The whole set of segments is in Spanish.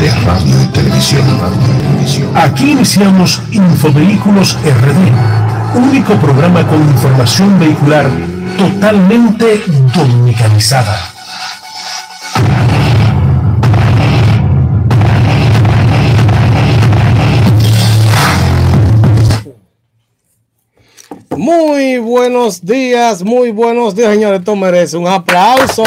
de radio y televisión. Aquí iniciamos Infovehículos RD, único programa con información vehicular totalmente dominicanizada. Muy buenos días, muy buenos días, señores. Esto merece un aplauso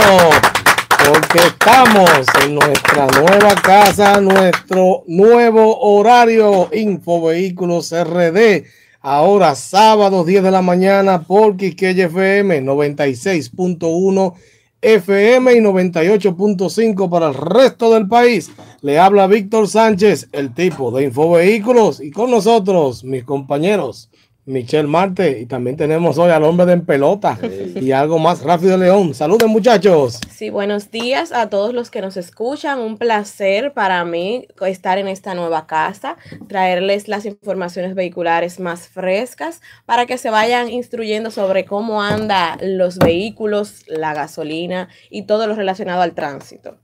porque estamos en nuestra nueva casa, nuestro nuevo horario Infovehículos RD. Ahora sábado 10 de la mañana por Quisqueya FM 96.1 FM y 98.5 para el resto del país. Le habla Víctor Sánchez, el tipo de Infovehículos y con nosotros mis compañeros Michelle Marte y también tenemos hoy al hombre de en pelota y algo más rápido León. Saludos muchachos. Sí, buenos días a todos los que nos escuchan. Un placer para mí estar en esta nueva casa, traerles las informaciones vehiculares más frescas para que se vayan instruyendo sobre cómo andan los vehículos, la gasolina y todo lo relacionado al tránsito.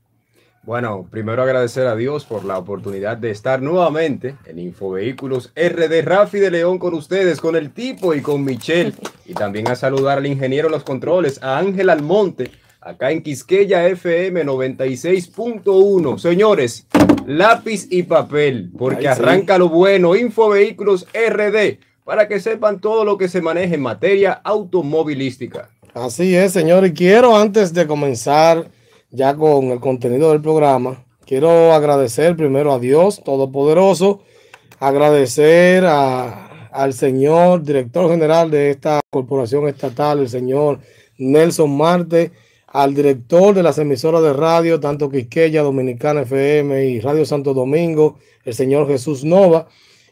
Bueno, primero agradecer a Dios por la oportunidad de estar nuevamente en Infovehículos RD Rafi de León con ustedes, con el tipo y con Michelle. Y también a saludar al ingeniero de los controles, a Ángel Almonte, acá en Quisqueya FM 96.1. Señores, lápiz y papel, porque Ay, sí. arranca lo bueno, Infovehículos RD, para que sepan todo lo que se maneja en materia automovilística. Así es, señor. Y quiero, antes de comenzar ya con el contenido del programa, quiero agradecer primero a Dios Todopoderoso, agradecer a- al señor director general de esta corporación estatal, el señor Nelson Marte, al director de las emisoras de radio, tanto Quisqueya, Dominicana FM y Radio Santo Domingo, el señor Jesús Nova.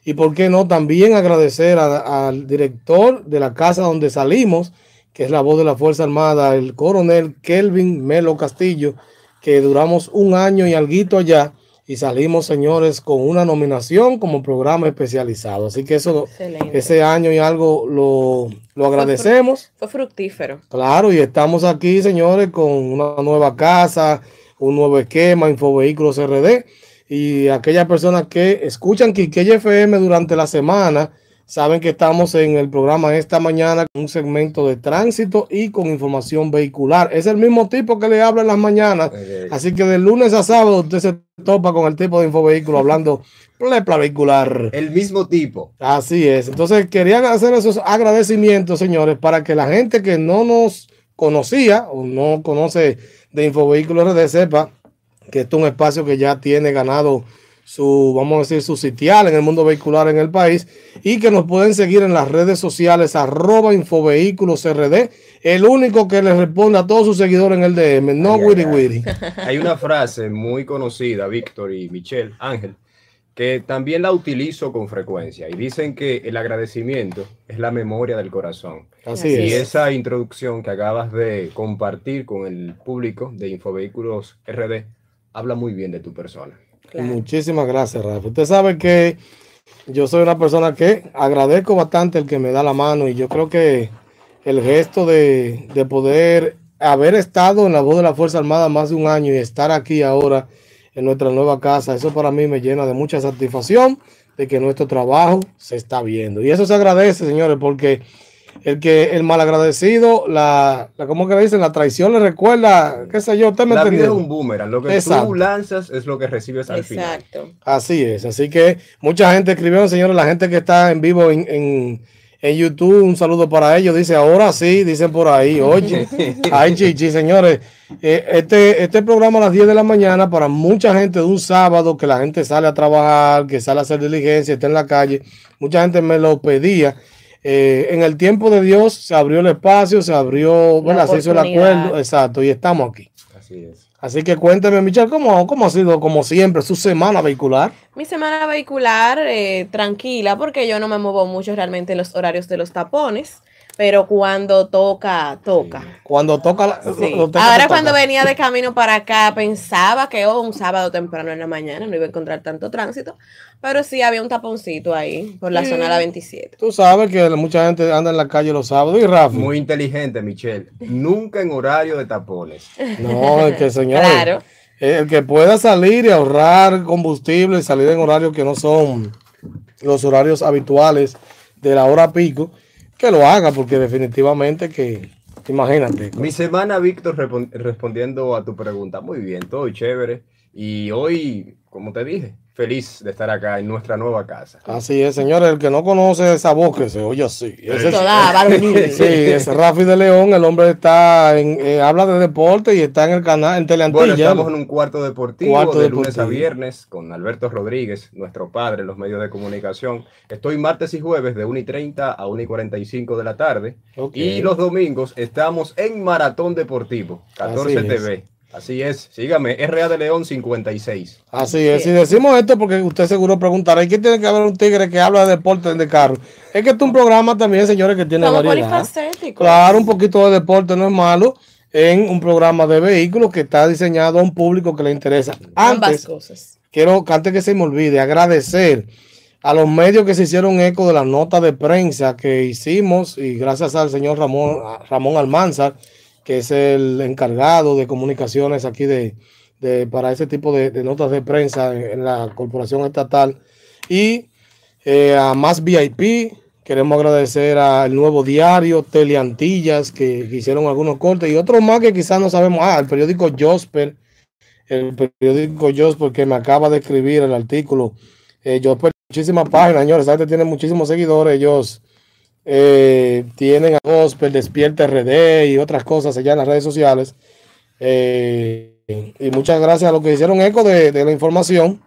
Y por qué no, también agradecer al director de la casa donde salimos, que es la voz de la Fuerza Armada, el coronel Kelvin Melo Castillo, que duramos un año y alguito allá y salimos, señores, con una nominación como programa especializado. Así que eso, Excelente. ese año y algo lo, lo agradecemos. Fue fructífero. Claro, y estamos aquí, señores, con una nueva casa, un nuevo esquema, Infovehículos RD. Y aquellas personas que escuchan Quiqueya FM durante la semana, saben que estamos en el programa esta mañana con un segmento de tránsito y con información vehicular. Es el mismo tipo que le habla en las mañanas. Así que de lunes a sábado usted se topa con el tipo de Infovehículo hablando plepla vehicular. El mismo tipo. Así es. Entonces querían hacer esos agradecimientos, señores, para que la gente que no nos conocía o no conoce de Infovehículos RD sepa que esto es un espacio que ya tiene ganado su, vamos a decir, su sitial en el mundo vehicular en el país y que nos pueden seguir en las redes sociales arroba Infovehículos RD, el único que le responde a todos sus seguidores en el DM, no Ay, wiri ay. wiri. Hay una frase muy conocida, Víctor y Michelle, Ángel, que también la utilizo con frecuencia y dicen que el agradecimiento es la memoria del corazón. Así Y es. esa introducción que acabas de compartir con el público de Infovehículos RD habla muy bien de tu persona. Muchísimas gracias, Rafa. Usted sabe que yo soy una persona que agradezco bastante el que me da la mano y yo creo que el gesto de, de poder haber estado en la voz de la Fuerza Armada más de un año y estar aquí ahora en nuestra nueva casa, eso para mí me llena de mucha satisfacción de que nuestro trabajo se está viendo. Y eso se agradece, señores, porque el que el malagradecido, la, la ¿cómo que le dicen? La traición le recuerda, qué sé yo, usted me La vida es un boomerang, lo que Exacto. tú lanzas es lo que recibes al final. Exacto. Así es, así que mucha gente escribió, señores, la gente que está en vivo en, en, en YouTube, un saludo para ellos, dice, ahora sí, dicen por ahí, oye, ay chichi, señores, eh, este, este programa a las 10 de la mañana para mucha gente de un sábado que la gente sale a trabajar, que sale a hacer diligencia, está en la calle, mucha gente me lo pedía. Eh, en el tiempo de Dios se abrió el espacio, se abrió, bueno, se hizo el acuerdo, exacto, y estamos aquí. Así es. Así que cuénteme, Michelle, ¿cómo, ¿cómo ha sido, como siempre, su semana vehicular? Mi semana vehicular eh, tranquila porque yo no me muevo mucho realmente en los horarios de los tapones, pero cuando toca, toca. Cuando toca la. Sí. lo- lo toca, Ahora toca. cuando venía de camino para acá pensaba que oh, un sábado temprano en la mañana no iba a encontrar tanto tránsito, pero sí había un taponcito ahí por la Sí. zona de la 27. Tú sabes que mucha gente anda en la calle los sábados. Y Rafa. Muy inteligente, Michelle. Nunca en horario de tapones. No, es que señor. Claro. El que pueda salir y ahorrar combustible, salir en horarios que no son los horarios habituales de la hora pico, que lo haga, porque definitivamente que, imagínate. Mi semana, Víctor, respondiendo a tu pregunta, muy bien, todo chévere. Y hoy, como te dije, feliz de estar acá en nuestra nueva casa. Así es, señores, el que no conoce esa voz que se oye así. Ese es, sí, es Rafi de León, el hombre está en, eh, habla de deporte y está en el canal, en Teleantilla. Bueno, estamos en un cuarto deportivo de lunes a viernes con Alberto Rodríguez, nuestro padre en los medios de comunicación. Estoy martes y jueves de 1 y 30 a 1 y 45 de la tarde. Y los domingos estamos en Maratón Deportivo, 14 TV. Así es, sígame, RA de León 56. Así es, y decimos esto porque usted seguro preguntará, ¿y qué tiene que haber un tigre que habla de deporte de carro? Es que este es un programa también, señores, que tiene variedad. Claro, un poquito de deporte no es malo en un programa de vehículos que está diseñado a un público que le interesa. Antes, cosas. Quiero, antes que se me olvide, agradecer a los medios que se hicieron eco de la nota de prensa que hicimos y gracias al señor Ramón, Ramón Almanzar que es el encargado de comunicaciones aquí de, para ese tipo de, notas de prensa en, la corporación estatal. Y eh, a Más VIP, queremos agradecer al nuevo diario, Teleantillas, que, que, hicieron algunos cortes, y otros más que quizás no sabemos. Ah, el periódico Josper, el periódico Josper que me acaba de escribir el artículo. Eh, Josper, muchísimas páginas, señores, este tiene muchísimos seguidores, ellos eh, tienen a Gospel, Despierta RD y otras cosas allá en las redes sociales. Eh, y muchas gracias a los que hicieron eco de, la información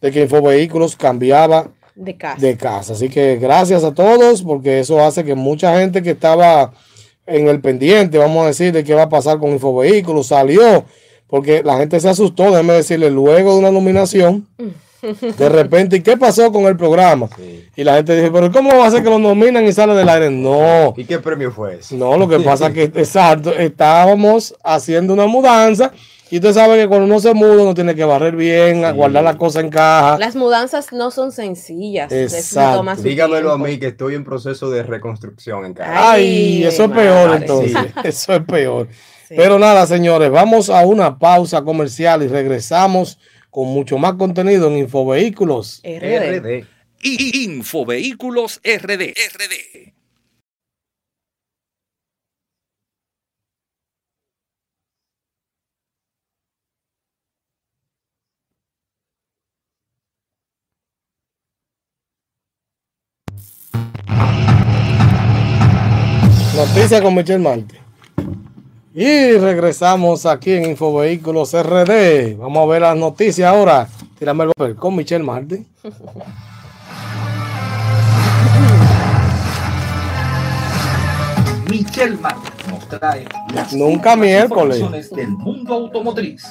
de que Infovehículos cambiaba de casa. de casa. Así que gracias a todos porque eso hace que mucha gente que estaba en el pendiente, vamos a decir, de qué va a pasar con Infovehículos, salió porque la gente se asustó, déjeme decirle, luego de una nominación. Mm. De repente, ¿y qué pasó con el programa? Y la gente dice, pero ¿cómo va a ser que lo nominan y sale del aire? No. ¿Y qué premio fue ese? No, lo que pasa es que, exacto, estábamos haciendo una mudanza y usted sabe que cuando uno se muda uno tiene que barrer bien, guardar las cosas en caja. Las mudanzas no son sencillas. Exacto. Dígamelo a mí que estoy en proceso de reconstrucción en casa. Ay, eso es peor entonces. Eso es peor. Pero nada, señores, vamos a una pausa comercial y regresamos con mucho más contenido en Infovehículos RD. Infovehículos RD. RD. Noticia con Michelle Marte. Y regresamos aquí en Infovehículos RD. Vamos a ver las noticias ahora. Tírame el papel con Michelle Martin. Michelle Martin nos trae las Nunca miércoles del mundo automotriz.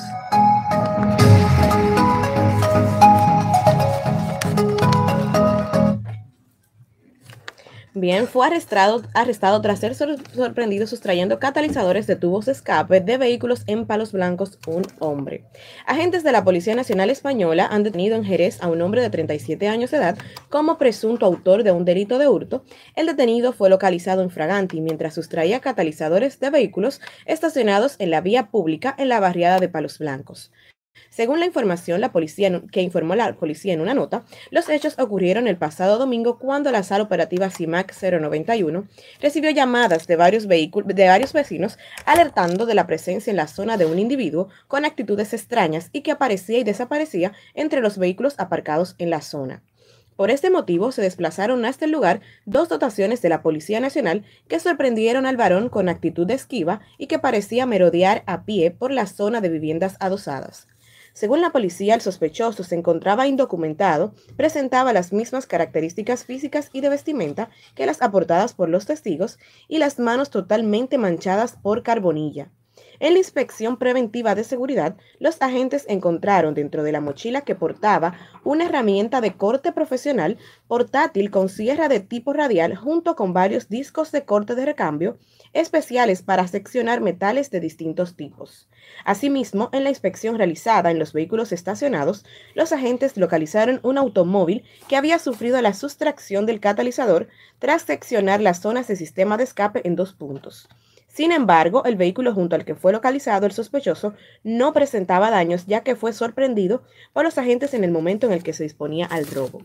Bien, fue arrestado, arrestado tras ser sorprendido sustrayendo catalizadores de tubos de escape de vehículos en Palos Blancos un hombre. Agentes de la Policía Nacional Española han detenido en Jerez a un hombre de 37 años de edad como presunto autor de un delito de hurto. El detenido fue localizado en Fraganti mientras sustraía catalizadores de vehículos estacionados en la vía pública en la barriada de Palos Blancos. Según la información la policía, que informó la policía en una nota, los hechos ocurrieron el pasado domingo cuando la sala operativa CIMAC 091 recibió llamadas de varios, de varios vecinos alertando de la presencia en la zona de un individuo con actitudes extrañas y que aparecía y desaparecía entre los vehículos aparcados en la zona. Por este motivo se desplazaron hasta el lugar dos dotaciones de la Policía Nacional que sorprendieron al varón con actitud de esquiva y que parecía merodear a pie por la zona de viviendas adosadas. Según la policía, el sospechoso se encontraba indocumentado, presentaba las mismas características físicas y de vestimenta que las aportadas por los testigos y las manos totalmente manchadas por carbonilla. En la inspección preventiva de seguridad, los agentes encontraron dentro de la mochila que portaba una herramienta de corte profesional portátil con sierra de tipo radial junto con varios discos de corte de recambio especiales para seccionar metales de distintos tipos. Asimismo, en la inspección realizada en los vehículos estacionados, los agentes localizaron un automóvil que había sufrido la sustracción del catalizador tras seccionar las zonas de sistema de escape en dos puntos. Sin embargo, el vehículo junto al que fue localizado el sospechoso no presentaba daños ya que fue sorprendido por los agentes en el momento en el que se disponía al robo.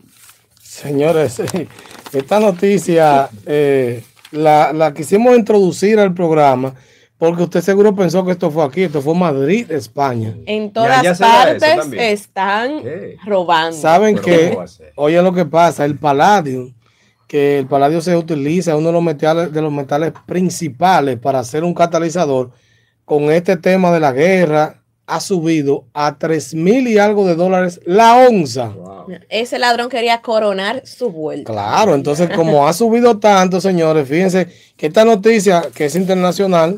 Señores, esta noticia eh, la, la quisimos introducir al programa porque usted seguro pensó que esto fue aquí, esto fue Madrid, España. En todas partes están robando. Saben que, oye lo que pasa, el paladio, que el paladio se utiliza, uno de los metales, de los metales principales para hacer un catalizador, con este tema de la guerra, ha subido a tres mil y algo de dólares la onza. Ese ladrón quería coronar su vuelta. Claro, entonces como ha subido tanto, señores, fíjense que esta noticia que es internacional,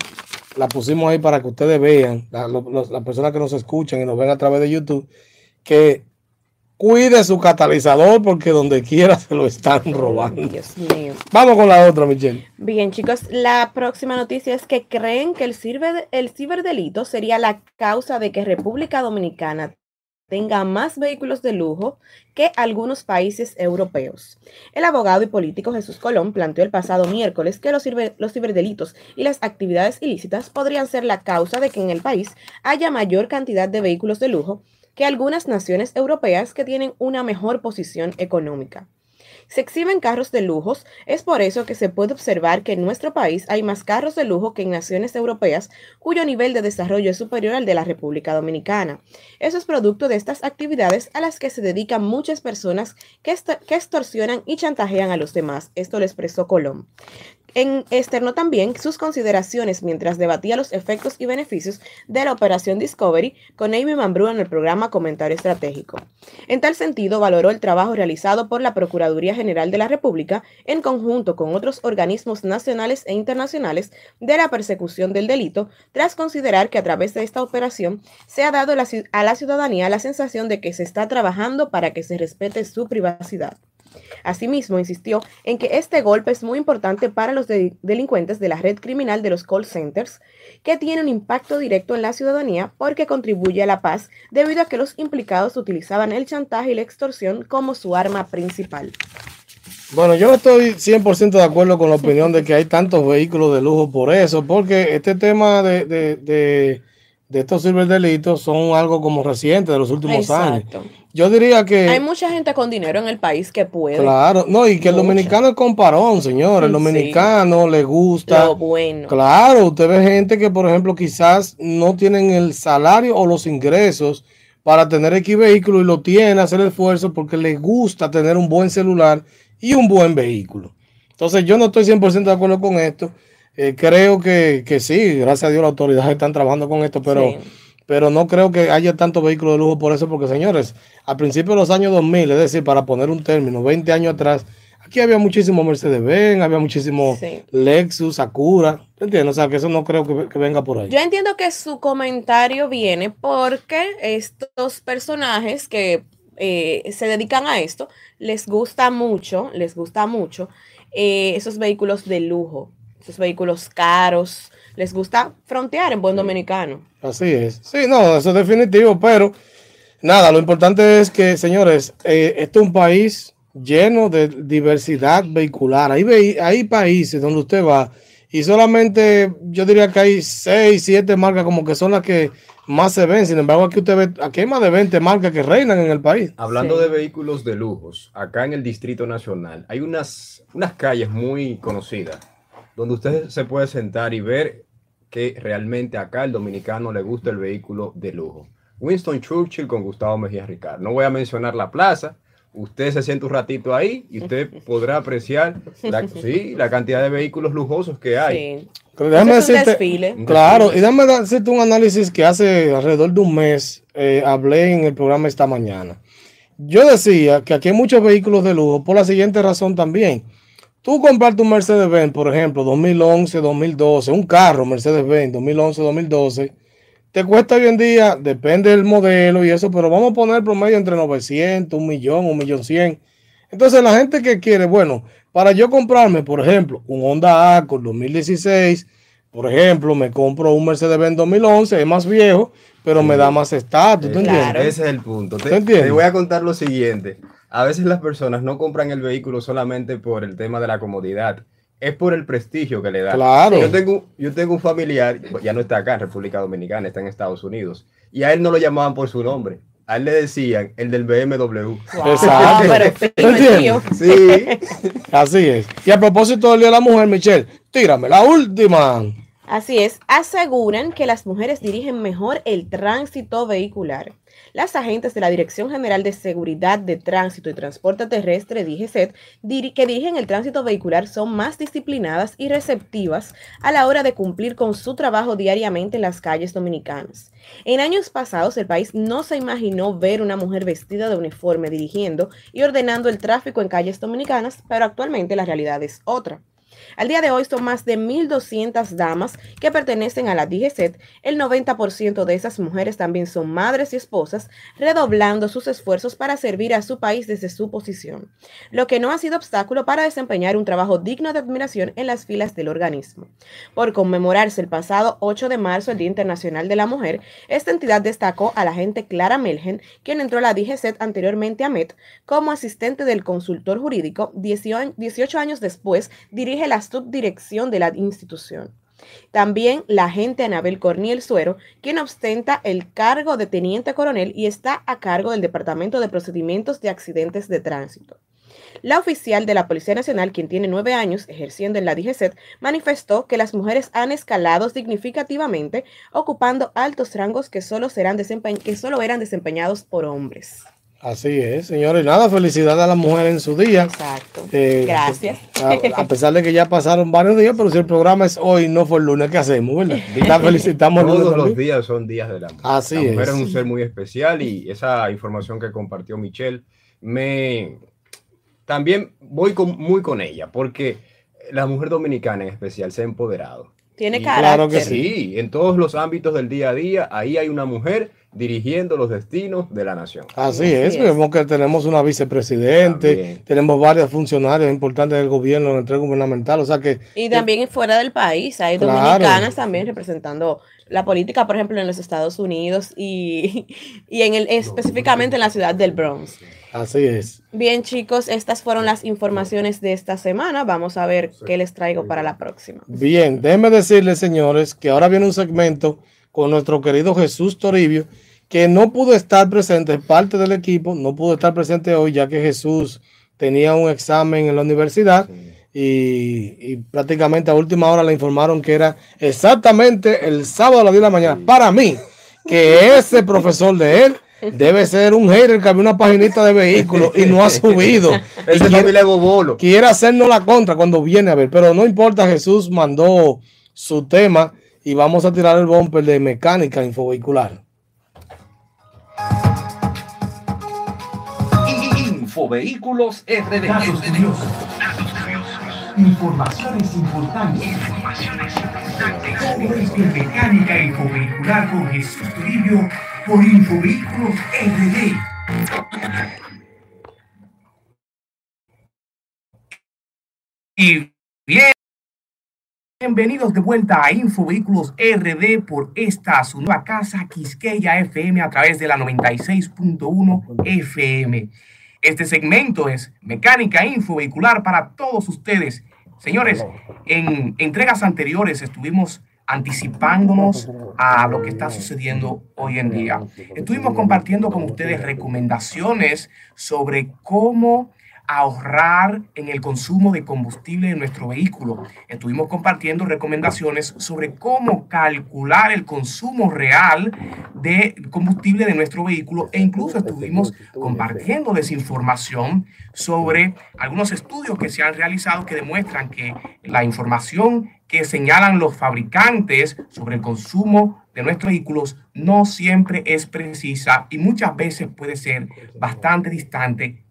la pusimos ahí para que ustedes vean, las personas que nos escuchan y nos ven a través de YouTube, que cuide su catalizador porque donde quiera se lo están robando. Dios mío. Vamos con la otra, Michelle. Bien, chicos, la próxima noticia es que creen que el, el ciberdelito sería la causa de que República Dominicana tenga más vehículos de lujo que algunos países europeos. El abogado y político Jesús Colón planteó el pasado miércoles que los, los, ciberdelitos y las actividades ilícitas podrían ser la causa de que en el país haya mayor cantidad de vehículos de lujo que algunas naciones europeas que tienen una mejor posición económica se exhiben carros de lujos, es por eso que se puede observar que en nuestro país hay más carros de lujo que en naciones europeas cuyo nivel de desarrollo es superior al de la República Dominicana. Eso es producto de estas actividades a las que se dedican muchas personas que, que extorsionan y chantajean a los demás. Esto lo expresó Colón. En, externó también sus consideraciones mientras debatía los efectos y beneficios de la operación Discovery con Amy Mambrú en el programa Comentario Estratégico. En tal sentido, valoró el trabajo realizado por la Procuraduría General de la República en conjunto con otros organismos nacionales e internacionales de la persecución del delito, tras considerar que a través de esta operación se ha dado a la ciudadanía la sensación de que se está trabajando para que se respete su privacidad. Asimismo, insistió en que este golpe es muy importante para los delincuentes de la red criminal de los call centers, que tiene un impacto directo en la ciudadanía porque contribuye a la paz debido a que los implicados utilizaban el chantaje y la extorsión como su arma principal. Bueno, yo estoy 100% de acuerdo con la opinión de que hay tantos vehículos de lujo por eso, porque este tema de, de estos ciberdelitos son algo como reciente de los últimos años. Yo diría que. Hay mucha gente con dinero en el país que puede. Claro, no, y que el dominicano es comparón, señor. El dominicano le gusta. Lo bueno. Claro, usted ve gente que, por ejemplo, quizás no tienen el salario o los ingresos para tener X vehículo y lo tiene, hacer el esfuerzo porque le gusta tener un buen celular y un buen vehículo. Entonces, yo no estoy 100% de acuerdo con esto. Eh, creo que, que, sí, gracias a Dios las autoridades están trabajando con esto, pero pero no creo que haya tantos vehículos de lujo por eso, porque señores, a principios de los años 2000, es decir, para poner un término, 20 años atrás, aquí había muchísimo Mercedes-Benz, había muchísimo Lexus, Acura, ¿entiendes? O sea, que eso no creo que, venga por ahí. Yo entiendo que su comentario viene porque estos personajes que eh, se dedican a esto, les gusta mucho, les gusta mucho eh, esos vehículos de lujo, esos vehículos caros, les gusta frontear en buen dominicano. Así es. Sí, no, eso es definitivo, pero nada, lo importante es que, señores, eh, este es un país lleno de diversidad vehicular. Hay, hay países donde usted va y solamente yo diría que hay seis, siete marcas como que son las que más se ven. Sin embargo, aquí usted ve, aquí hay más de 20 marcas que reinan en el país. Hablando de vehículos de lujos, acá en el Distrito Nacional hay unas, unas calles muy conocidas donde usted se puede sentar y ver que realmente acá el dominicano le gusta el vehículo de lujo. Winston Churchill con Gustavo Mejía Ricard. No voy a mencionar la plaza. Usted se siente un ratito ahí y usted podrá apreciar la, sí, la cantidad de vehículos lujosos que hay. claro, y déjame decirte un análisis que hace alrededor de un mes eh, hablé en el programa esta mañana. Yo decía que aquí hay muchos vehículos de lujo por la siguiente razón también. Tú comprarte un Mercedes-Benz, por ejemplo, 2011, 2012, un carro Mercedes-Benz 2011, 2012, te cuesta hoy en día, depende del modelo y eso, pero vamos a poner promedio entre 900, un millón, un millón cien. Entonces, la gente que quiere, bueno, para yo comprarme, por ejemplo, un Honda Accord 2016, por ejemplo, me compro un Mercedes-Benz 2011, es más viejo, pero me da más estatus. Ese es el punto. te voy a contar lo siguiente a veces las personas no compran el vehículo solamente por el tema de la comodidad, es por el prestigio que le da. Claro. Yo tengo, yo tengo un familiar, ya no está acá en República Dominicana, está en Estados Unidos, y a él no lo llamaban por su nombre. A él le decían el del BMW. Exacto. pero. Sí. Así es. Y a propósito del Día de la Mujer, Michelle, tírame la última. Así es, aseguran que las mujeres dirigen mejor el tránsito vehicular. Las agentes de la Dirección General de Seguridad de Tránsito y Transporte Terrestre, DGCET, que dirigen el tránsito vehicular son más disciplinadas y receptivas a la hora de cumplir con su trabajo diariamente en las calles dominicanas. En años pasados, el país no se imaginó ver una mujer vestida de uniforme dirigiendo y ordenando el tráfico en calles dominicanas, pero actualmente la realidad es otra. Al día de hoy son más de 1.200 damas que pertenecen a la DGCET. El 90% de esas mujeres también son madres y esposas, redoblando sus esfuerzos para servir a su país desde su posición, lo que no ha sido obstáculo para desempeñar un trabajo digno de admiración en las filas del organismo. Por conmemorarse el pasado 8 de marzo, el Día Internacional de la Mujer, esta entidad destacó a la agente Clara Melgen, quien entró a la DGCET anteriormente a MET, como asistente del consultor jurídico. 18 años después, dirige la subdirección de la institución. También la agente Anabel Corniel Suero, quien ostenta el cargo de teniente coronel y está a cargo del Departamento de Procedimientos de Accidentes de Tránsito. La oficial de la Policía Nacional, quien tiene nueve años ejerciendo en la DGCET, manifestó que las mujeres han escalado significativamente, ocupando altos rangos que solo eran desempeñados por hombres. Así es, señores. Nada, felicidades a las mujeres en su día. Exacto. Eh, Gracias. A, a pesar de que ya pasaron varios días, pero si el programa es hoy, no fue el lunes, ¿qué hacemos? ¿verdad? La felicitamos lunes Todos los días son días del amor. Así la mujer es. es un ser muy especial y esa información que compartió Michelle me también voy con- muy con ella porque la mujer dominicana en especial se ha empoderado. Tiene Y- carácter. Claro que Sí, en todos los ámbitos del día a día, ahí hay una mujer dirigiendo los destinos de la nación. Así Así es, es. vemos que tenemos una vicepresidente, También. tenemos varios funcionarios importantes del gobierno, en el tren gubernamental, o sea que Y también fuera del país, hay Claro. dominicanas también representando la política, por ejemplo, en los Estados Unidos y, y en el, específicamente en la ciudad del Bronx. Así es. Bien, chicos, estas fueron las informaciones de esta semana. Vamos a ver qué les traigo para la próxima. Bien, déjenme decirles, señores, que ahora viene un segmento con nuestro querido Jesús Toribio, que no pudo estar presente, es parte del equipo, no pudo estar presente hoy, ya que Jesús tenía un examen en la universidad y, y prácticamente a última hora le informaron que era exactamente el sábado a las 10 de la mañana. Para mí, que ese profesor de él debe ser un hater que había una paginita de vehículos y no ha subido. Y quiere- Bobolo. quiere hacernos la contra cuando viene a ver, pero no importa, Jesús mandó su tema y vamos a tirar el bumper de mecánica infovehicular. Infovehículos RD. Datos curiosos. Informaciones importantes. Todo esto mecánica infovehicular con Jesús Toribio por Infovehículos RD. Y bien, bienvenidos de vuelta a Infovehículos RD por esta su nueva casa Quisqueya FM a través de la 96.1 FM. Este segmento es mecánica infovehicular para todos ustedes. Señores, en entregas anteriores estuvimos anticipándonos a lo que está sucediendo hoy en día. Estuvimos compartiendo con ustedes recomendaciones sobre cómo ahorrar en el consumo de combustible de nuestro vehículo. Estuvimos compartiendo recomendaciones sobre cómo calcular el consumo real de combustible de nuestro vehículo e incluso estuvimos compartiendo desinformación sobre algunos estudios que se han realizado que demuestran que la información que señalan los fabricantes sobre el consumo de nuestros vehículos no siempre es precisa y muchas veces puede ser bastante distante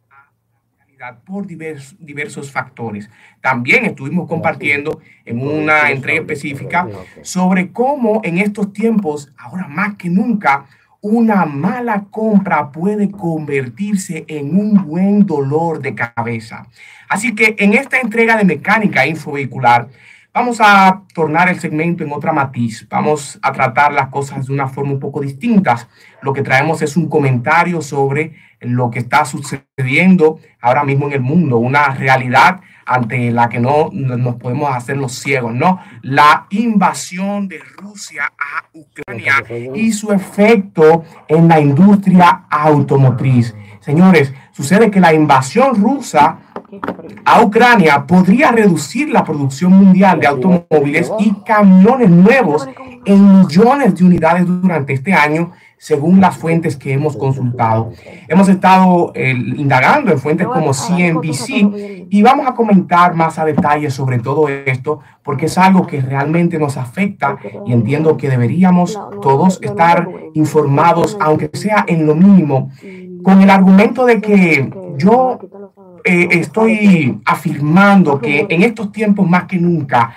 por divers- diversos factores. También estuvimos compartiendo en una entrega específica sobre cómo en estos tiempos, ahora más que nunca, una mala compra puede convertirse en un buen dolor de cabeza. Así que en esta entrega de mecánica infovehicular, Vamos a tornar el segmento en otra matiz. Vamos a tratar las cosas de una forma un poco distinta. Lo que traemos es un comentario sobre lo que está sucediendo ahora mismo en el mundo, una realidad ante la que no nos podemos hacer los ciegos, ¿no? La invasión de Rusia a Ucrania y su efecto en la industria automotriz. Señores, sucede que la invasión rusa a Ucrania podría reducir la producción mundial de automóviles y camiones nuevos en millones de unidades durante este año según las fuentes que hemos consultado. Hemos estado eh, indagando en fuentes como CNBC y vamos a comentar más a detalle sobre todo esto porque es algo que realmente nos afecta y entiendo que deberíamos todos estar informados, aunque sea en lo mínimo, con el argumento de que yo eh, estoy afirmando que en estos tiempos más que nunca,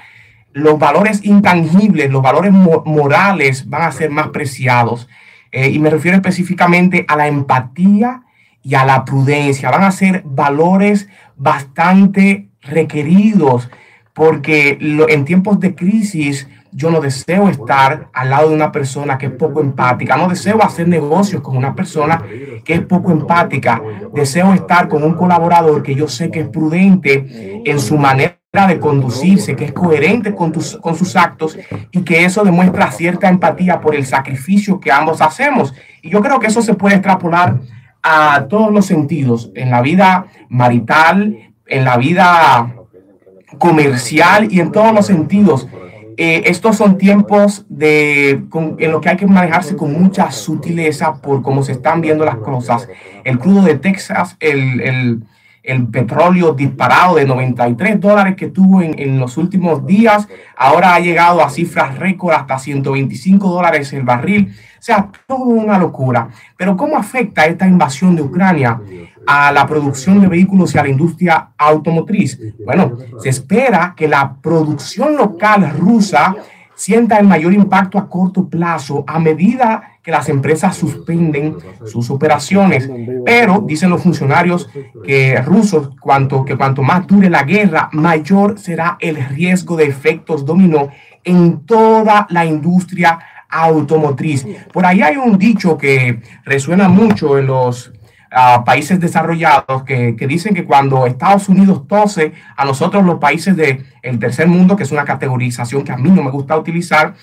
los valores intangibles, los valores morales van a ser más preciados. Eh, y me refiero específicamente a la empatía y a la prudencia. Van a ser valores bastante requeridos porque en tiempos de crisis yo no deseo estar al lado de una persona que es poco empática, no deseo hacer negocios con una persona que es poco empática, deseo estar con un colaborador que yo sé que es prudente en su manera de conducirse, que es coherente con, tus, con sus actos y que eso demuestra cierta empatía por el sacrificio que ambos hacemos. Y yo creo que eso se puede extrapolar a todos los sentidos, en la vida marital, en la vida comercial y en todos los sentidos. Eh, estos son tiempos de, en los que hay que manejarse con mucha sutileza por cómo se están viendo las cosas. El crudo de Texas, el, el el petróleo disparado de 93 dólares que tuvo en, en, los últimos días, ahora ha llegado a cifras récord hasta 125 dólares el barril. O sea, todo una locura. Pero ¿cómo afecta esta invasión de Ucrania a la producción de vehículos y a la industria automotriz? Bueno, se espera que la producción local rusa sienta el mayor impacto a corto plazo a medida que las empresas suspenden sus operaciones. Pero dicen los funcionarios que rusos cuanto, que cuanto más dure la guerra, mayor será el riesgo de efectos dominó en toda la industria automotriz. Por ahí hay un dicho que resuena mucho en los a países desarrollados que, que, dicen que cuando Estados Unidos tose a nosotros los países del el tercer mundo, que es una categorización que a mí no me gusta utilizar,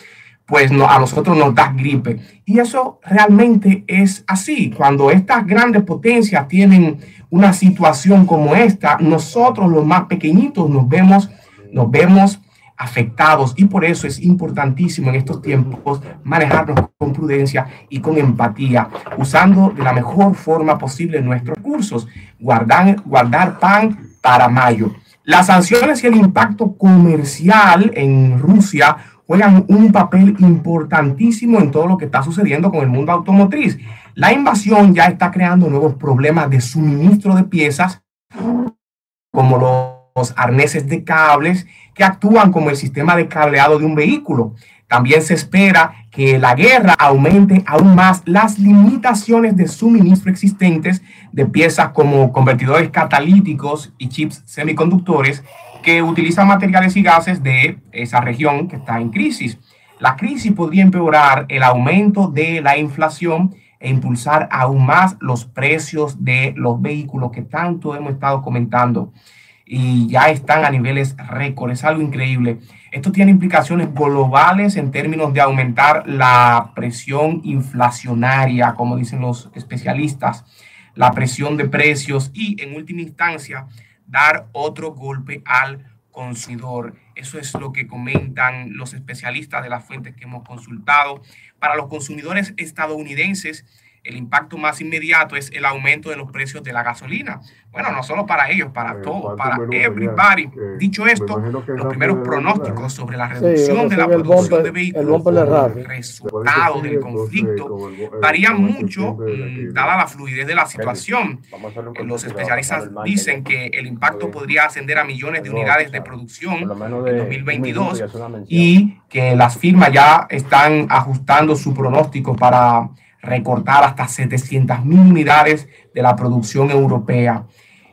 pues no, a nosotros nos da gripe. Y eso realmente es así. Cuando estas grandes potencias tienen una situación como esta, nosotros los más pequeñitos nos vemos, nos vemos afectados y por eso es importantísimo en estos tiempos manejarnos con prudencia y con empatía, usando de la mejor forma posible nuestros recursos, guardar, guardar pan para mayo. Las sanciones y el impacto comercial en Rusia juegan un papel importantísimo en todo lo que está sucediendo con el mundo automotriz. La invasión ya está creando nuevos problemas de suministro de piezas, como los arneses de cables que actúan como el sistema de cableado de un vehículo. También se espera que la guerra aumente aún más las limitaciones de suministro existentes de piezas como convertidores catalíticos y chips semiconductores que utilizan materiales y gases de esa región que está en crisis. La crisis podría empeorar el aumento de la inflación e impulsar aún más los precios de los vehículos que tanto hemos estado comentando y ya están a niveles récord. Es algo increíble. Esto tiene implicaciones globales en términos de aumentar la presión inflacionaria, como dicen los especialistas, la presión de precios y, en última instancia, dar otro golpe al consumidor. Eso es lo que comentan los especialistas de las fuentes que hemos consultado. Para los consumidores estadounidenses, el impacto más inmediato es el aumento de los precios de la gasolina. Bueno, no solo para ellos, para todos, para everybody. Dicho esto, los primeros pronósticos sobre la reducción de la producción de vehículos, el resultado del conflicto, varían mucho dada la fluidez de la situación. Los especialistas dicen que el impacto podría ascender a millones de unidades de producción en 2022 y que las firmas ya están ajustando su pronóstico para recortar hasta 700 mil unidades de la producción europea.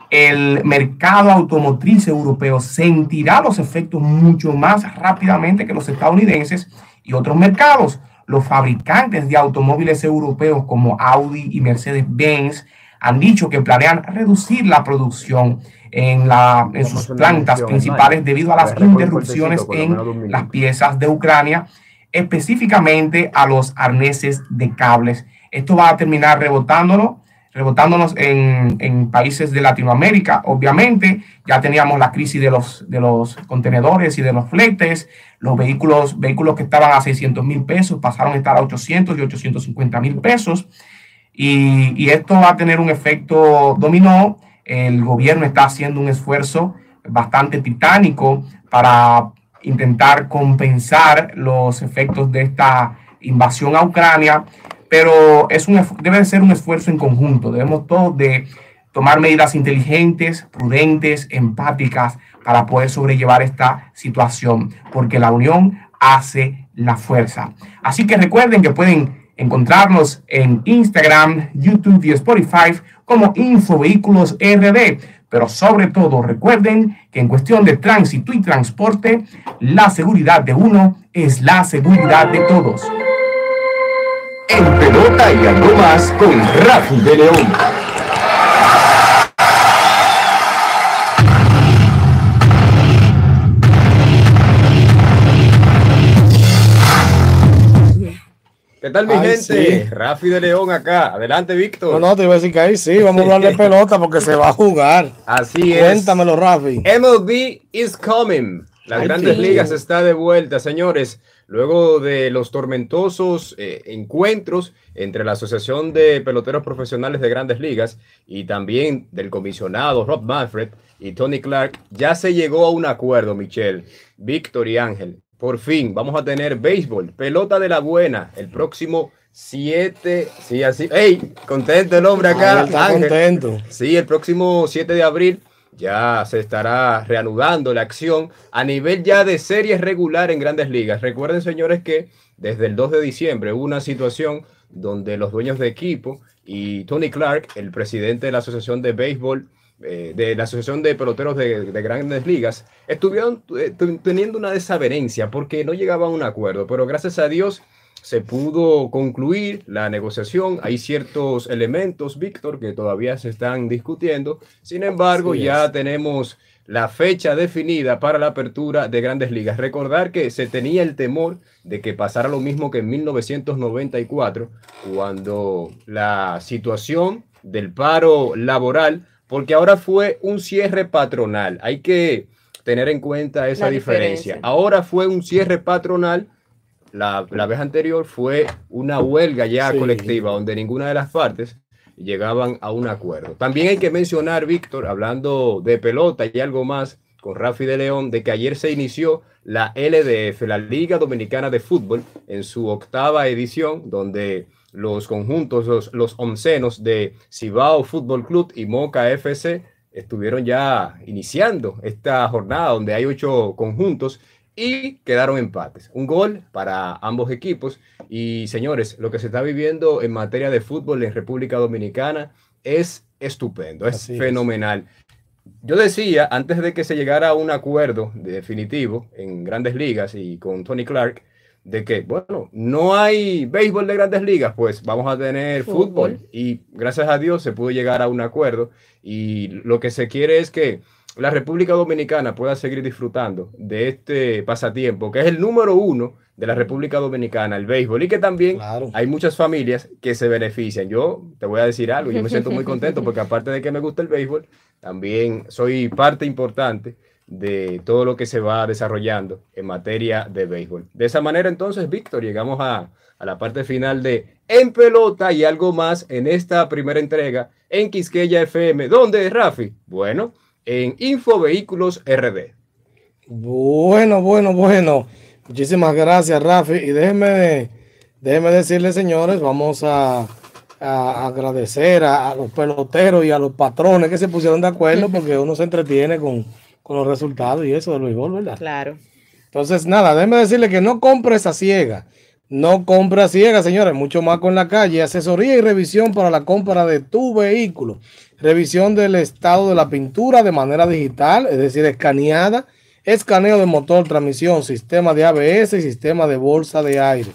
el mercado automotriz europeo sentirá los efectos mucho más rápidamente que los estadounidenses y otros mercados. Los fabricantes de automóviles europeos como Audi y Mercedes-Benz han dicho que planean reducir la producción en, la, en sus plantas principales debido a las interrupciones en las piezas de Ucrania, específicamente a los arneses de cables. Esto va a terminar rebotándonos rebotándonos en, en, países de Latinoamérica. Obviamente, ya teníamos la crisis de los, de los contenedores y de los fletes. Los vehículos, vehículos que estaban a 600 mil pesos pasaron a estar a 800 y 850 mil pesos. Y, y esto va a tener un efecto dominó. El gobierno está haciendo un esfuerzo bastante titánico para intentar compensar los efectos de esta invasión a Ucrania pero es un, debe ser un esfuerzo en conjunto. Debemos todos de tomar medidas inteligentes, prudentes, empáticas para poder sobrellevar esta situación, porque la unión hace la fuerza. Así que recuerden que pueden encontrarnos en Instagram, YouTube y Spotify como Infovehículos RD. Pero sobre todo recuerden que en cuestión de tránsito y transporte, la seguridad de uno es la seguridad de todos en pelota y algo más con Rafi de León. ¿Qué tal mi gente? Rafi de León acá. Adelante, Víctor. No, no, te iba a decir que ahí sí, vamos a hablar de pelota porque se va a jugar. Así es. Cuéntamelo, Rafi. MLB is coming. Las grandes ligas está de vuelta, señores. Luego de los tormentosos eh, encuentros entre la Asociación de Peloteros Profesionales de Grandes Ligas y también del comisionado Rob Manfred y Tony Clark, ya se llegó a un acuerdo, Michelle, Víctor y Ángel. Por fin vamos a tener béisbol, pelota de la buena, el próximo 7, sí, así, ¡Ey! Contento el hombre acá. está contento. Sí, el próximo 7 de abril ya se estará reanudando la acción a nivel ya de series regular en grandes ligas. Recuerden, señores, que desde el 2 de diciembre hubo una situación donde los dueños de equipo y Tony Clark, el presidente de la Asociación de Béisbol, eh, de la Asociación de Peloteros de, Grandes Ligas, estuvieron eh, teniendo una desavenencia porque no llegaban a un acuerdo, pero gracias a Dios se pudo concluir la negociación. Hay ciertos elementos, Víctor, que todavía se están discutiendo. Sin embargo, ya tenemos la fecha definida para la apertura de grandes ligas. Recordar que se tenía el temor de que pasara lo mismo que en 1994, cuando la situación del paro laboral, porque ahora fue un cierre patronal. Hay que tener en cuenta esa diferencia. Ahora fue un cierre patronal la, vez anterior fue una huelga ya colectiva donde ninguna de las partes llegaban a un acuerdo. También hay que mencionar, Víctor, hablando de pelota y algo más con Rafi de León, de que ayer se inició la LDF, la Liga Dominicana de Fútbol, en su octava edición, donde los conjuntos, los, los oncenos de Cibao Fútbol Club y Moca FC estuvieron ya iniciando esta jornada donde hay ocho conjuntos y quedaron empates. Un gol para ambos equipos. Y señores, lo que se está viviendo en materia de fútbol en República Dominicana es estupendo, es fenomenal. Yo decía, antes de que se llegara a un acuerdo definitivo en grandes ligas y con Tony Clark, de que, bueno, no hay béisbol de grandes ligas, pues vamos a tener fútbol. Y gracias a Dios se pudo llegar a un acuerdo. Y lo que se quiere es que la República Dominicana pueda seguir disfrutando de este pasatiempo, que es el número uno de la República Dominicana, el béisbol, y que también hay muchas familias que se benefician. Yo te voy a decir algo, yo me siento muy contento porque aparte de que me gusta el béisbol, también soy parte importante de todo lo que se va desarrollando en materia de béisbol. De esa manera entonces, Víctor, llegamos a, a la parte final de En Pelota y algo más en esta primera entrega en Quisqueya FM. ¿Dónde, Rafi? Bueno, en Infovehículos RD. Bueno, bueno, bueno. Muchísimas gracias, Rafi. Y déjenme, déjenme decirles, señores, vamos a, agradecer a, los peloteros y a los patrones que se pusieron de acuerdo porque uno se entretiene con, los resultados y eso de béisbol, ¿verdad? Claro. Entonces, nada, déjenme decirle que no compre esa ciega. No compra ciega, señores, mucho más con la calle. Asesoría y revisión para la compra de tu vehículo. Revisión del estado de la pintura de manera digital, es decir, escaneada. Escaneo de motor, transmisión, sistema de ABS y sistema de bolsa de aire.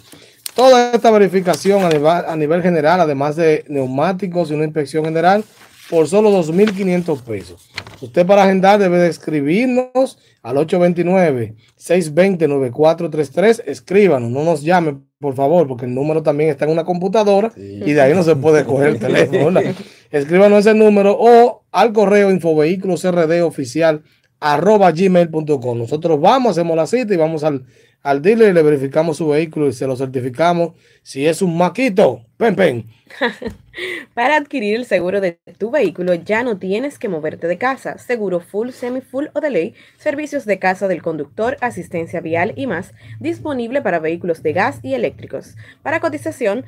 Toda esta verificación a nivel, a nivel general, además de neumáticos y una inspección general, por solo 2.500 pesos. Usted para agendar debe de escribirnos al 829-620-9433. Escríbanos, no nos llame, por favor, porque el número también está en una computadora y de ahí no se puede coger el teléfono. ¿verdad? Escríbanos ese número o al correo infovehículosrd oficial arroba gmail.com. Nosotros vamos, hacemos la cita y vamos al, al dealer le verificamos su vehículo y se lo certificamos. Si es un maquito, pen, pen. Para adquirir el seguro de tu vehículo ya no tienes que moverte de casa. Seguro full, semi full o de ley, servicios de casa del conductor, asistencia vial y más, disponible para vehículos de gas y eléctricos. Para cotización,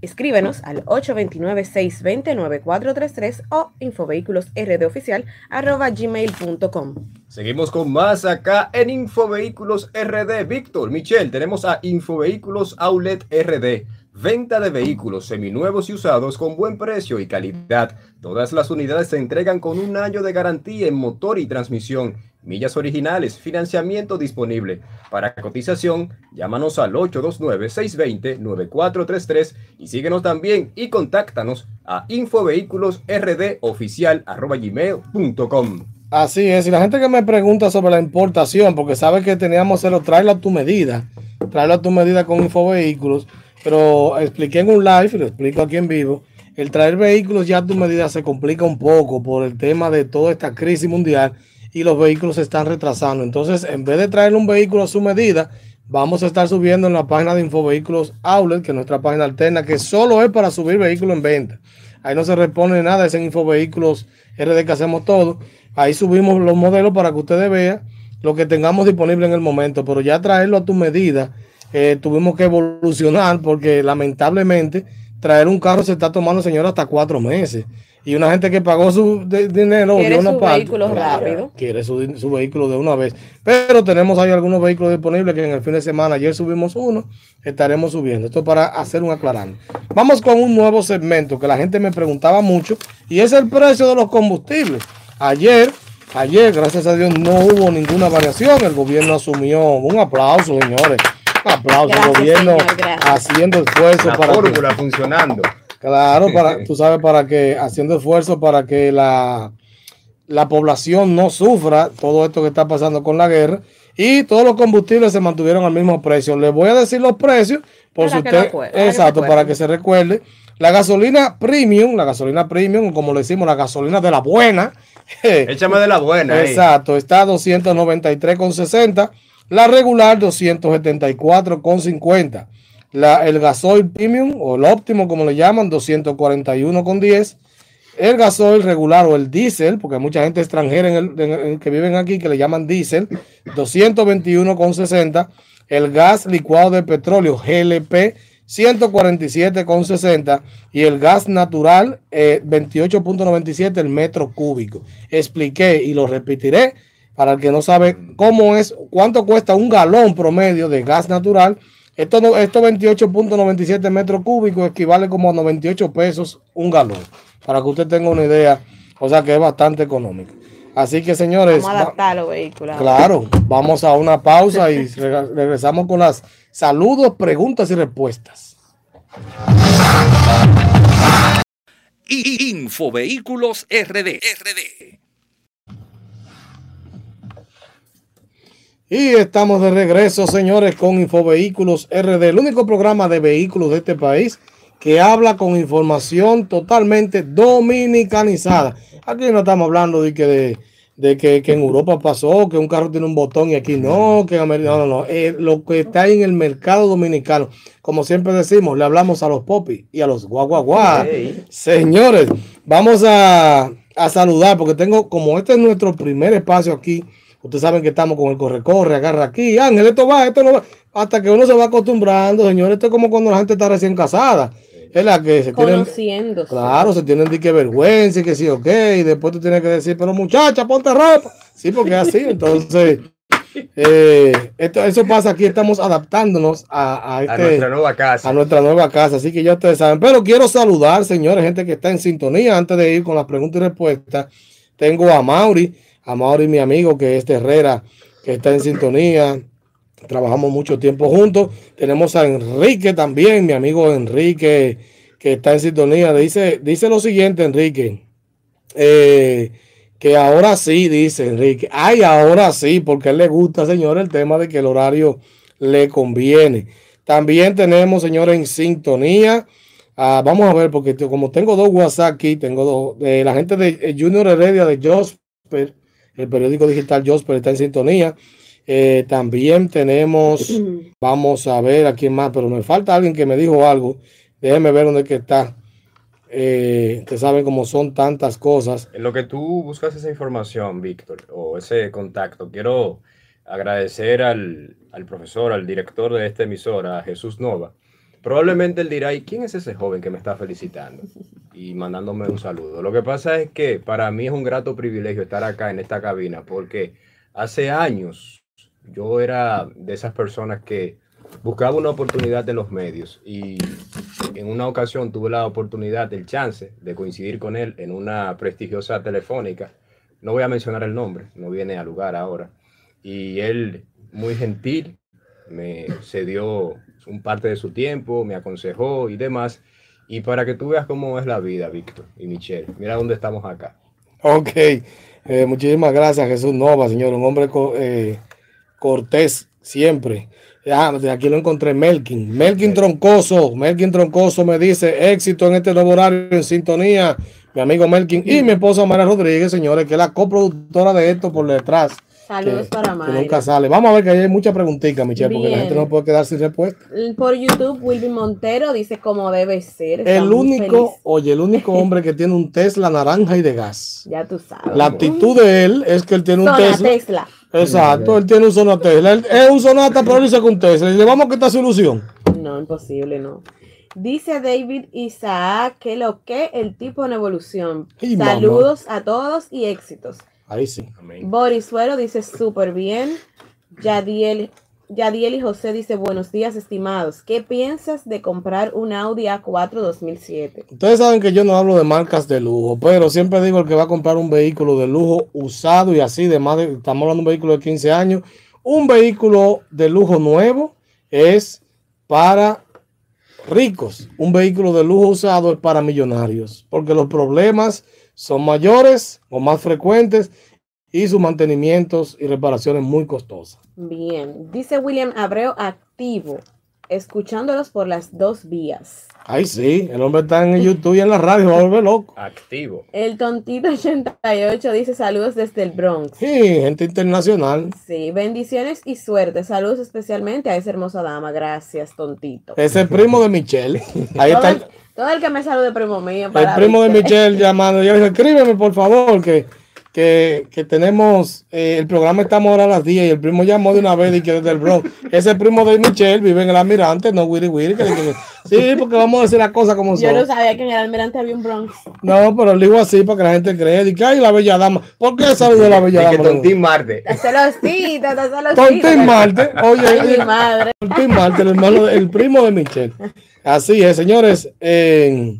escríbenos al 829-620-9433 o infovehículosrdoficial.gmail.com. Seguimos con más acá en Infovehículos RD. Víctor, Michelle, tenemos a Infovehículos Outlet RD. Venta de vehículos seminuevos y usados con buen precio y calidad. Todas las unidades se entregan con un año de garantía en motor y transmisión. Millas originales, financiamiento disponible. Para cotización, llámanos al 829-620-9433 y síguenos también y contáctanos a infovehículosrdoficial.gmail.com Así es, y la gente que me pregunta sobre la importación, porque sabe que teníamos que traerlo a tu medida, traerlo a tu medida con Infovehículos, pero expliqué en un live, y lo explico aquí en vivo, el traer vehículos ya a tu medida se complica un poco por el tema de toda esta crisis mundial y los vehículos se están retrasando. Entonces, en vez de traer un vehículo a su medida, vamos a estar subiendo en la página de Infovehículos Outlet, que es nuestra página alterna, que solo es para subir vehículos en venta. Ahí no se repone nada, es en Infovehículos RD que hacemos todo. Ahí subimos los modelos para que ustedes vean lo que tengamos disponible en el momento, pero ya traerlo a tu medida, eh, tuvimos que evolucionar porque lamentablemente traer un carro se está tomando, señor, hasta cuatro meses. Y una gente que pagó su de- dinero Quiere de una su parte, vehículo rápido. quiere su, vehículo de una vez. Pero tenemos ahí algunos vehículos disponibles que en el fin de semana, ayer subimos uno, estaremos subiendo. Esto para hacer un aclarando. Vamos con un nuevo segmento que la gente me preguntaba mucho y es el precio de los combustibles. Ayer, ayer, gracias a Dios, no hubo ninguna variación. El gobierno asumió un aplauso, señores. Aplauso. Gracias, el gobierno señor, haciendo esfuerzo La para que- fórmula funcionando. Claro, para, tú sabes, para que, haciendo esfuerzo para que la, la población no sufra todo esto que está pasando con la guerra y todos los combustibles se mantuvieron al mismo precio. Les voy a decir los precios por si que usted, que exacto, para que se recuerde. La gasolina premium, la gasolina premium, como le decimos, la gasolina de la buena. Échame de la buena. ahí. Exacto, está a 293,60. La regular 274,50. La, el gasoil premium o el óptimo, como le llaman, 241,10. El gasoil regular o el diésel, porque hay mucha gente extranjera en el, que viven aquí que le llaman diésel, 221,60. El gas licuado de petróleo, GLP, 147,60 y el gas natural eh, 28.97 el metro cúbico. Expliqué y lo repetiré para el que no sabe cómo es, cuánto cuesta un galón promedio de gas natural. Esto, no- esto 28.97 metros cúbicos equivale como a 98 pesos un galón, para que usted tenga una idea, o sea que es bastante económico. Así que señores, Vamos a adaptar los vehículos. Claro, vamos a una pausa y reg- regresamos con las saludos, preguntas y respuestas. Infovehículos RD. RD. Y estamos de regreso, señores, con Infovehículos RD, el único programa de vehículos de este país que habla con información totalmente dominicanizada. Aquí no estamos hablando de que, de, de que, que en Europa pasó, que un carro tiene un botón y aquí no, que en América, no, no, no. Eh, lo que está ahí en el mercado dominicano. Como siempre decimos, le hablamos a los popis y a los guaguaguá. Hey. Señores, vamos a, a saludar porque tengo, como este es nuestro primer espacio aquí, ustedes saben que estamos con el corre-corre, agarra aquí, Ángel, esto va, esto no va, hasta que uno se va acostumbrando, señores, esto es como cuando la gente está recién casada, es la que se tienen, Conociéndose. claro, se tienen de que vergüenza y que sí, ok, y después tú tienes que decir, pero muchacha, ponte ropa, sí, porque es así, entonces, Eh, esto, eso pasa aquí, estamos adaptándonos a, a, A este, nuestra nueva casa. a nuestra nueva casa, así que ya ustedes saben. Pero quiero saludar, señores, gente que está en sintonía. Antes de ir con las preguntas y respuestas, tengo a Mauri, a Mauri, mi amigo, que es de Herrera, que está en sintonía. Trabajamos mucho tiempo juntos. Tenemos a Enrique también, mi amigo Enrique, que está en sintonía. Dice, dice lo siguiente, Enrique. eh, que ahora sí, dice Enrique. Ay, ahora sí, porque él le gusta, señor, el tema de que el horario le conviene. También tenemos, señores, en sintonía. ah, vamos a ver, porque como tengo dos WhatsApp aquí, tengo dos. de la gente de eh, Junior Heredia de Josper, el periódico digital Josper está en sintonía. Eh, también tenemos, vamos a ver a quién más, pero me falta alguien que me dijo algo. Déjenme ver dónde es que está. Eh, ustedes saben cómo son tantas cosas. En lo que tú buscas esa información, Víctor, o ese contacto, quiero agradecer al, al profesor, al director de esta emisora, Jesús Nova. Probablemente él dirá, ¿y quién es ese joven que me está felicitando? Y mandándome un saludo. Lo que pasa es que para mí es un grato privilegio estar acá en esta cabina, porque hace años yo era de esas personas que buscaba una oportunidad en los medios y en una ocasión tuve la oportunidad, el chance de coincidir con él en una prestigiosa telefónica. No voy a mencionar el nombre, no viene a lugar ahora. Y él, muy gentil, me cedió un parte de su tiempo, me aconsejó y demás. Y para que tú veas cómo es la vida, Víctor y Michelle, mira dónde estamos acá. Ok, eh, muchísimas gracias Jesús Nova, señor, un hombre co- eh, cortés siempre. Ah, de aquí lo encontré, Melkin. Melkin Troncoso, Melkin Troncoso me dice éxito en este nuevo horario en sintonía, mi amigo Melkin y mi esposa María Rodríguez, señores, que es la coproductora de esto por detrás. Saludos que- para que Mayra. nunca sale. Vamos a ver que hay muchas preguntitas, Michelle, porque la gente no puede quedar sin respuesta. Por YouTube, Wilby Montero dice como debe ser. está El único, oye, el único hombre que tiene un Tesla naranja y de gas. Ya tú sabes. La actitud de él es que él tiene un Zona Tesla. Tesla. Exacto, él tiene un Sonata Tesla. Él es un Sonata, pero él dice con Tesla. Y le vamos a quitar su ilusión. No, imposible, no. Dice David Isaac que lo que el tipo en evolución. Y mamá. Saludos a todos y éxitos. Ahí sí. Amén. Borisuelo dice súper bien. Yadiel, Yadiel y José dice buenos días estimados. ¿Qué piensas de comprar un Audi A4 2007? Ustedes saben que yo no hablo de marcas de lujo, pero siempre digo el que va a comprar un vehículo de lujo usado y así, de más de, estamos hablando de un vehículo de 15 años, un vehículo de lujo nuevo es para ricos, un vehículo de lujo usado es para millonarios, porque los problemas son mayores o más frecuentes y sus mantenimientos y reparaciones muy costosas. Bien, dice William Abreu activo, escuchándolos por las dos vías. Ay, sí, el hombre está en YouTube y en la radio, va a volver loco. Activo. El tontito 88 dice saludos desde el Bronx. Sí, gente internacional. Sí, bendiciones y suerte. Saludos especialmente a esa hermosa dama. Gracias, tontito. Ese es primo de Michelle. Ahí está el, el, todo el que me salude, primo mío. el primo de. Michelle llamando. Yo le dije, escríbeme por favor, que, que, que tenemos, eh, el programa estamos ahora a las 10 y el primo llamó de una vez y que desde el Bronx. Ese primo de Michelle vive en el Almirante, no Wiri Wiri. que- que- sí, porque vamos a decir las cosas como Yo son. no sabía que en el almirante había un Bronx. No, pero le digo así para que la gente cree. Dice, ay, la bella dama. ¿Por qué saludó la bella dama? Tontín Marte. Tontín Marte. Oye, Ay, oye, mi madre. Tontín Marte, el hermano, el primo de Michelle. Así es, señores. eh,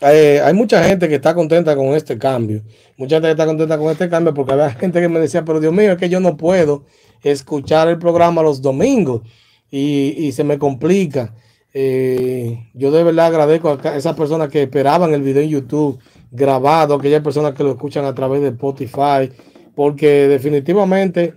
eh, hay mucha gente que está contenta con este cambio. Mucha gente que está contenta con este cambio porque había gente que me decía, pero Dios mío, es que yo no puedo escuchar el programa los domingos y, y se me complica. Eh, yo de verdad agradezco a esas personas que esperaban el video en YouTube grabado, aquellas personas que lo escuchan a través de Spotify, porque definitivamente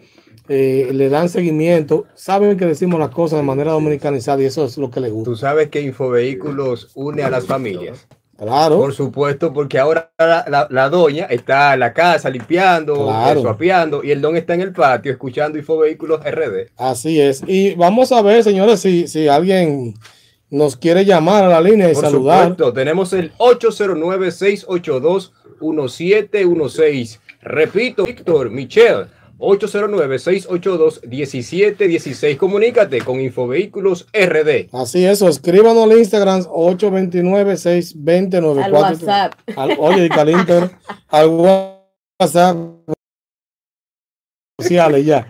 eh, le dan seguimiento, saben que decimos las cosas de manera dominicanizada y eso es lo que les gusta. Tú sabes que Infovehículos une a las familias. Claro. Por supuesto, porque ahora la, la- la doña está en la casa limpiando, Claro. suapeando, y el don está en el patio escuchando Infovehículos RD. Así es. Y vamos a ver, señores, si, si alguien nos quiere llamar a la línea y Por saludar. supuesto, tenemos el 809-682-1716. Repito, Víctor, Michelle, 809-682-1716. Comunícate con Infovehículos RD. Así es, escríbanos al Instagram 829-620-94. Al WhatsApp. Al- oye, y al Inter- al WhatsApp sociales ya.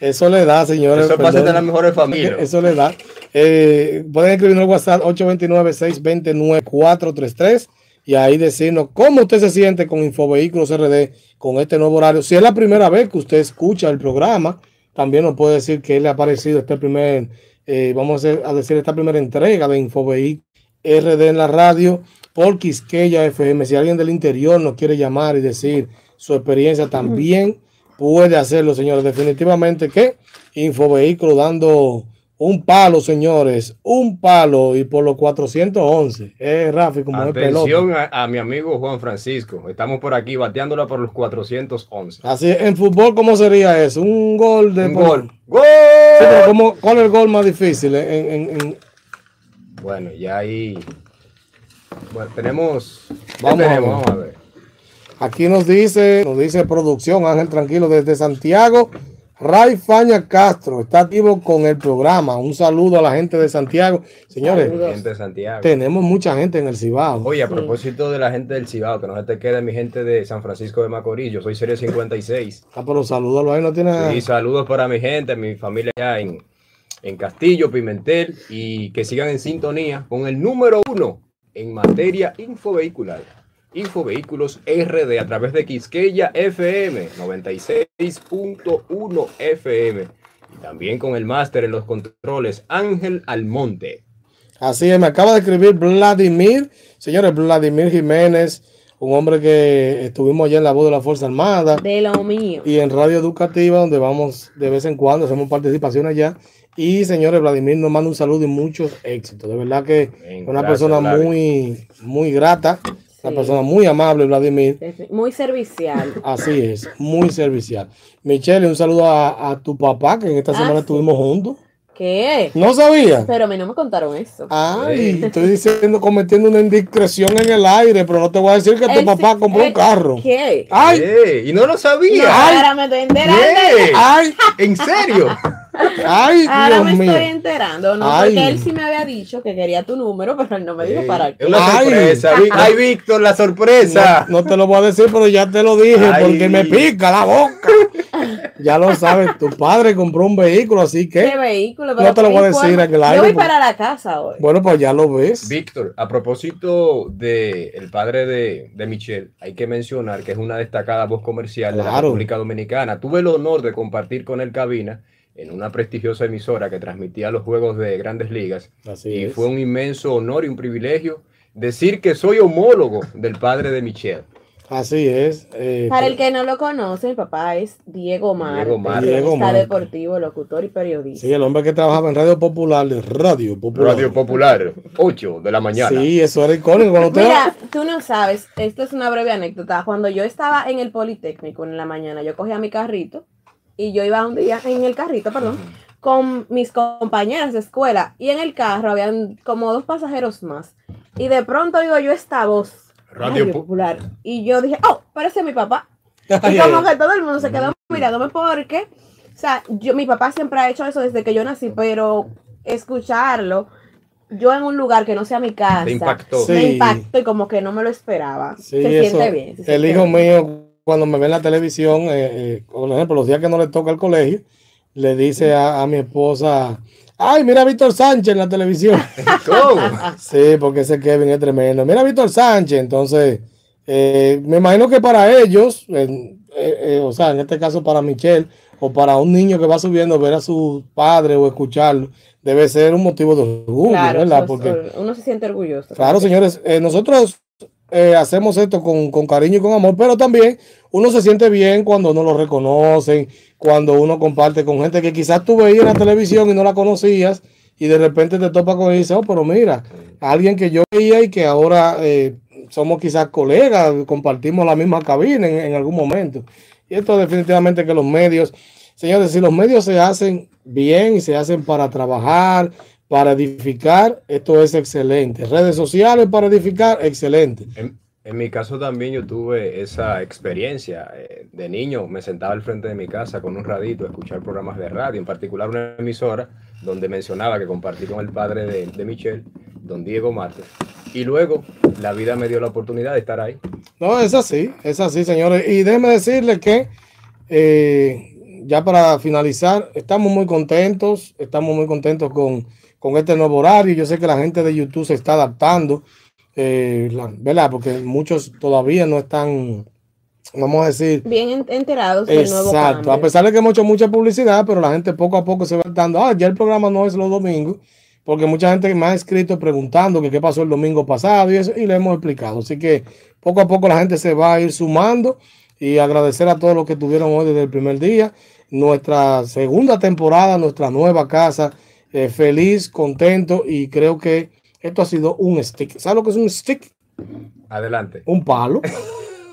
Eso le da, señores. Eso pasa en las mejores familias. Eso le da. Eh, pueden escribirnos al WhatsApp 829-629-433 y ahí decirnos cómo usted se siente con Infovehículos RD con este nuevo horario. Si es la primera vez que usted escucha el programa, también nos puede decir que le ha parecido este primer, eh, vamos a decir, esta primera entrega de Infovehículos RD en la radio por Quisqueya FM. Si alguien del interior nos quiere llamar y decir su experiencia, también puede hacerlo, señores. Definitivamente que Infovehículo dando un palo, señores, un palo y por los 411. Eh, Rafi, como es pelota. Atención a, a mi amigo Juan Francisco. Estamos por aquí bateándola por los 411. Así es, en fútbol, ¿cómo sería eso? Un gol de Un por- gol. ¡Gol! Sí, ¿cómo- ¿Cuál es el gol más difícil? En, en- en- Bueno, ya ahí. Bueno, tenemos. ¿qué Vamos a tenemos? ver. Vamos a ver. Aquí nos dice, nos dice producción, Ángel Tranquilo desde Santiago. Ray Faña Castro está activo con el programa. Un saludo a la gente de Santiago. Señores. Gente de Santiago. tenemos mucha gente en el Cibao. Oye, a Sí. propósito de la gente del Cibao, que no se te quede mi gente de San Francisco de Macorís, yo soy Serie 56. Ah, pero salúdalo ahí, no tiene. Y saludos para mi gente, mi familia allá en, en Castillo, Pimentel, y que sigan en sintonía con el número uno en materia infovehicular. Infovehículos RD a través de Quisqueya FM 96.1 FM. Y también con el máster en los controles Ángel Almonte. Así es, me acaba de escribir Vladimir. Señores, Vladimir Jiménez, un hombre que estuvimos allá en la voz de la Fuerza Armada. De lo mío. y en Radio Educativa, donde vamos de vez en cuando, hacemos participación allá. Y señores, Vladimir nos manda un saludo y muchos éxitos. De verdad que es Bien, una gracias, persona muy, muy grata, una persona muy amable, Vladimir. Muy servicial. Así es, muy servicial. Michelle, un saludo a, a tu papá, que en esta Ah, semana sí. estuvimos juntos. ¿Qué? ¿No sabía? Pero a mí no me contaron eso. Ay, Sí. estoy diciendo, cometiendo una indiscreción en el aire, pero no te voy a decir que tu papá sí- compró un carro. ¿Qué? Ay, ¡Eh! y no lo No, sabía. ahora me estoy enterando. ¿Qué? ay, ¿En serio? ay, Ahora Dios me mío. estoy enterando, ¿no? Ay. Porque él sí me había dicho que quería tu número, pero él no me dijo para qué. una Ay. sorpresa. Vi- ¡Ay, Víctor, la sorpresa! No, no te lo voy a decir, pero ya te lo dije Ay. porque me pica la boca. Ya lo sabes, tu padre compró un vehículo, así ¿Qué que, vehículo? No te lo ¿qué voy a decir en el Yo aire, voy porque- para la casa hoy. bueno, pues ya lo ves. Víctor, a propósito de el padre de, de Michelle, hay que mencionar que es una destacada voz comercial de la. República Dominicana. Tuve el honor de compartir con él cabina en una prestigiosa emisora que transmitía los juegos de grandes ligas. Así y es. fue un inmenso honor y un privilegio decir que soy homólogo del padre de Michelle. Así es. eh, Para el que no lo conoce, el papá es Diego Marte, Diego Marte. Diego Marte. deportivo, locutor y periodista. Sí, el hombre que trabajaba en Radio Popular, Radio Popular. Radio Popular, 8 de la mañana. Sí, eso era icónico. Cuando usted- Mira, tú no sabes, esto es una breve anécdota. Cuando yo estaba en el Politécnico en la mañana, yo cogía mi carrito y yo iba un día en el carrito, perdón, con mis compañeras de escuela y en el carro habían como dos pasajeros más. Y de pronto digo yo esta voz, Radio Radio Po- Popular. Y yo dije, oh, parece mi papá. Y como que todo el mundo se quedó mirándome porque, o sea, yo, mi papá siempre ha hecho eso desde que yo nací, pero escucharlo, yo en un lugar que no sea mi casa, Te impactó. Sí. me impactó y como que no me lo esperaba. sí, se eso, siente bien. se el hijo bien. mío, cuando me ve en la televisión, eh, eh, por ejemplo, los días que no le toca el colegio, le dice a, a mi esposa, ay, mira a Víctor Sánchez en la televisión. ¿Cómo? Sí, porque ese Kevin es tremendo. Mira, Víctor Sánchez, entonces, eh, me imagino que para ellos, eh, eh, eh, o sea, en este caso para Michelle, o para un niño que va subiendo, ver a su padre o escucharlo, debe ser un motivo de orgullo, Claro, ¿verdad? Porque, uno se siente orgulloso. claro, señores, eh, nosotros eh, hacemos esto con, con cariño y con amor, pero también uno se siente bien cuando uno lo reconocen, cuando uno comparte con gente que quizás tú veías en la televisión y no la conocías y de repente te topa con y dices, oh, pero mira, alguien que yo veía y que ahora eh, somos quizás colegas, compartimos la misma cabina en, en algún momento. Y esto definitivamente que los medios, señores, si los medios se hacen bien y se hacen para trabajar, para edificar, esto es excelente. Redes sociales para edificar, excelente. En, en mi caso también yo tuve esa experiencia. eh, de niño me sentaba al frente de mi casa con un radito a escuchar programas de radio, en particular una emisora donde mencionaba que compartí con el padre de, de Michelle, don Diego Marte. Y luego la vida me dio la oportunidad de estar ahí. No, es así, es así, señores. Y déjenme decirles que eh, ya para finalizar, estamos muy contentos, estamos muy contentos con, con este nuevo horario. Yo sé que la gente de YouTube se está adaptando, eh, ¿verdad? Porque muchos todavía no están, vamos a decir, Bien enterados del nuevo Exacto, cambio. a pesar de que hemos hecho mucha publicidad, pero la gente poco a poco se va dando, ah, ya el programa no es los domingos, porque mucha gente me ha escrito preguntando que qué pasó el domingo pasado y eso, y le hemos explicado. Así que poco a poco la gente se va a ir sumando y agradecer a todos los que estuvieron hoy desde el primer día. Nuestra segunda temporada, nuestra nueva casa, eh, feliz, contento y creo que esto ha sido un stick. ¿Sabes lo que es un stick? Adelante. Un palo.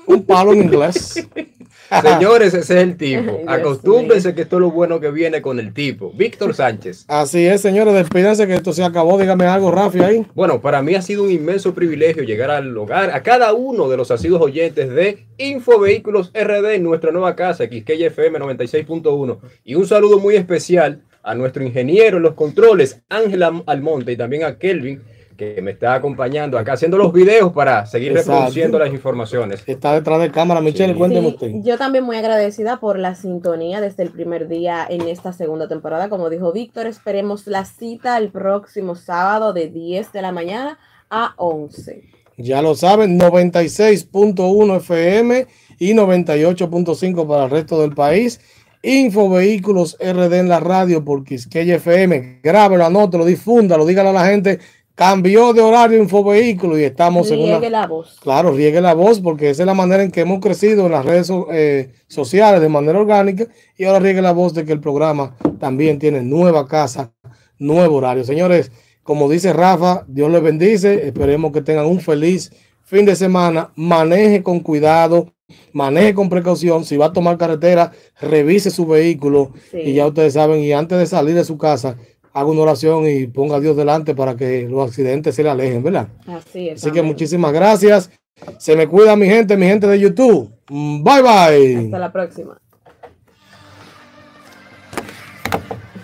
un palo en inglés. Señores, ese es el tipo. Acostúmbense que esto es lo bueno que viene con el tipo. Víctor Sánchez. Así es, señores, despídense que esto se acabó. Dígame algo, Rafi, ahí. Bueno, para mí ha sido un inmenso privilegio llegar al hogar, a cada uno de los asiduos oyentes de Infovehículos RD en nuestra nueva casa, Quisqueya FM 96.1. Y un saludo muy especial a nuestro ingeniero en los controles, Ángela Almonte, y también a Kelvin, que me está acompañando acá haciendo los videos para seguir Exacto. reproduciendo las informaciones. Está detrás de cámara, Michelle, Sí. cuénteme Sí, usted. yo también muy agradecida por la sintonía desde el primer día en esta segunda temporada. Como dijo Víctor, esperemos la cita el próximo sábado de 10 de la mañana a 11. Ya lo saben, 96.1 FM y 98.5 para el resto del país. Infovehículos RD en la radio por Quisqueya FM. Grábelo, anótelo, difúndalo, dígale a la gente. Cambió de horario Infovehículos y estamos en Riegue una... la voz. Claro, riegue la voz porque esa es la manera en que hemos crecido en las redes eh, sociales de manera orgánica y ahora riegue la voz de que el programa también tiene nueva casa, nuevo horario. Señores, como dice Rafa, Dios les bendice, esperemos que tengan un feliz fin de semana, maneje con cuidado, maneje con precaución, si va a tomar carretera, revise su vehículo Sí. y ya ustedes saben, y antes de salir de su casa, haga una oración y ponga a Dios delante para que los accidentes se le alejen, ¿verdad? Así es. Así que muchísimas gracias. Se me cuida mi gente, mi gente de YouTube. Bye bye. Hasta la próxima.